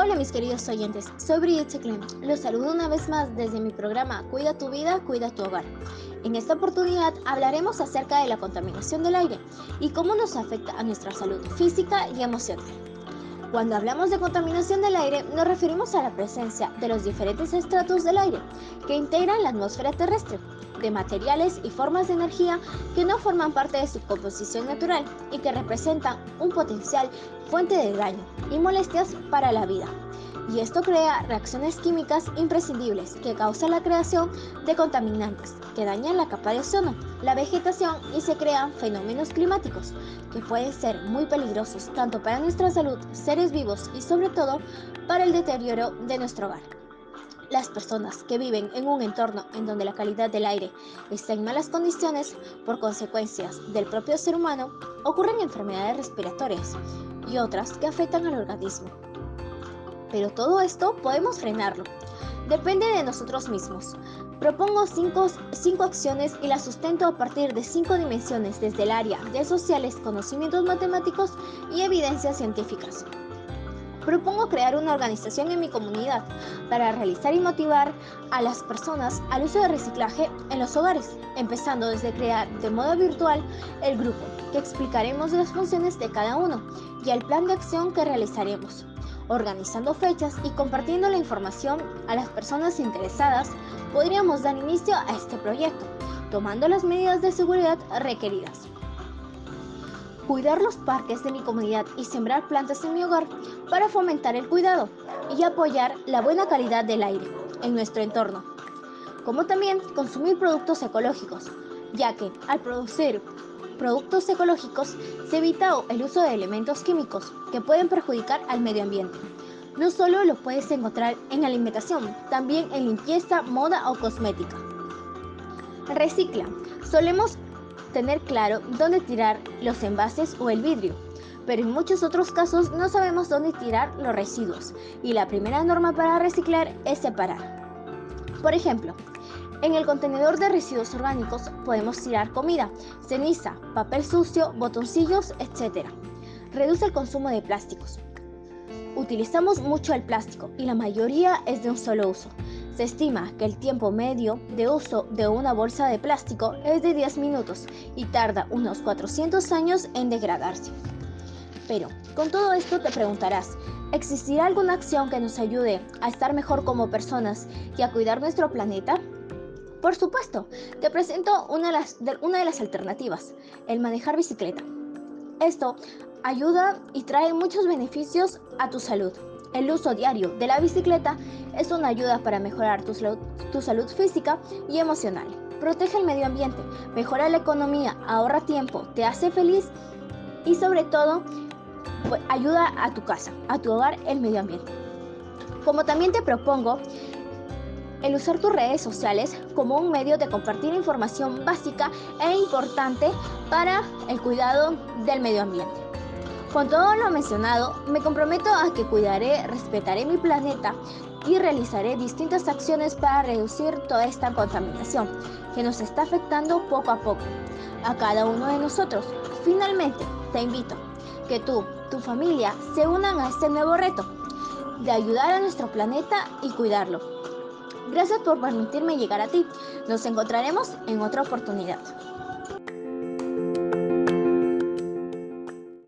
Hola mis queridos oyentes, soy Brigitte Clem. Los saludo una vez más desde mi programa Cuida tu vida, cuida tu hogar. En esta oportunidad hablaremos acerca de la contaminación del aire y cómo nos afecta a nuestra salud física y emocional. Cuando hablamos de contaminación del aire, nos referimos a la presencia de los diferentes estratos del aire que integran la atmósfera terrestre, de materiales y formas de energía que no forman parte de su composición natural y que representan un potencial fuente de daño y molestias para la vida. Y esto crea reacciones químicas imprescindibles que causan la creación de contaminantes que dañan la capa de ozono, la vegetación y se crean fenómenos climáticos que pueden ser muy peligrosos tanto para nuestra salud, seres vivos y sobre todo para el deterioro de nuestro hogar. Las personas que viven en un entorno en donde la calidad del aire está en malas condiciones por consecuencias del propio ser humano, ocurren enfermedades respiratorias y otras que afectan al organismo. Pero todo esto podemos frenarlo. Depende de nosotros mismos. Propongo cinco, cinco, acciones y las sustento a partir de cinco dimensiones desde el área de sociales, conocimientos matemáticos y evidencias científicas. Propongo crear una organización en mi comunidad para realizar y motivar a las personas al uso de reciclaje en los hogares, empezando desde crear de modo virtual el grupo, que explicaremos las funciones de cada uno y el plan de acción que realizaremos, organizando fechas y compartiendo la información a las personas interesadas, podríamos dar inicio a este proyecto, tomando las medidas de seguridad requeridas cuidar los parques de mi comunidad y sembrar plantas en mi hogar para fomentar el cuidado y apoyar la buena calidad del aire en nuestro entorno. Como también consumir productos ecológicos, ya que al producir productos ecológicos se evita el uso de elementos químicos que pueden perjudicar al medio ambiente. No solo lo puedes encontrar en alimentación, también en limpieza, moda o cosmética. Recicla. Solemos tener claro dónde tirar los envases o el vidrio, pero en muchos otros casos no sabemos dónde tirar los residuos y la primera norma para reciclar es separar. Por ejemplo, en el contenedor de residuos orgánicos podemos tirar comida, ceniza, papel sucio, botoncillos, etc. Reduce el consumo de plásticos. Utilizamos mucho el plástico y la mayoría es de un solo uso. Se estima que el tiempo medio de uso de una bolsa de plástico es de 10 minutos y tarda unos 400 años en degradarse. Pero, con todo esto te preguntarás, ¿existirá alguna acción que nos ayude a estar mejor como personas y a cuidar nuestro planeta? Por supuesto, te presento una de las, alternativas, el manejar bicicleta. Esto ayuda y trae muchos beneficios a tu salud. El uso diario de la bicicleta es una ayuda para mejorar tu salud, física y emocional. Protege el medio ambiente, mejora la economía, ahorra tiempo, te hace feliz y sobre todo pues, ayuda a tu casa, a tu hogar, el medio ambiente. Como también te propongo el usar tus redes sociales como un medio de compartir información básica e importante para el cuidado del medio ambiente. Con todo lo mencionado, me comprometo a que cuidaré, respetaré mi planeta y realizaré distintas acciones para reducir toda esta contaminación que nos está afectando poco a poco a cada uno de nosotros. Finalmente, te invito que tú, tu familia, se unan a este nuevo reto de ayudar a nuestro planeta y cuidarlo. Gracias por permitirme llegar a ti. Nos encontraremos en otra oportunidad.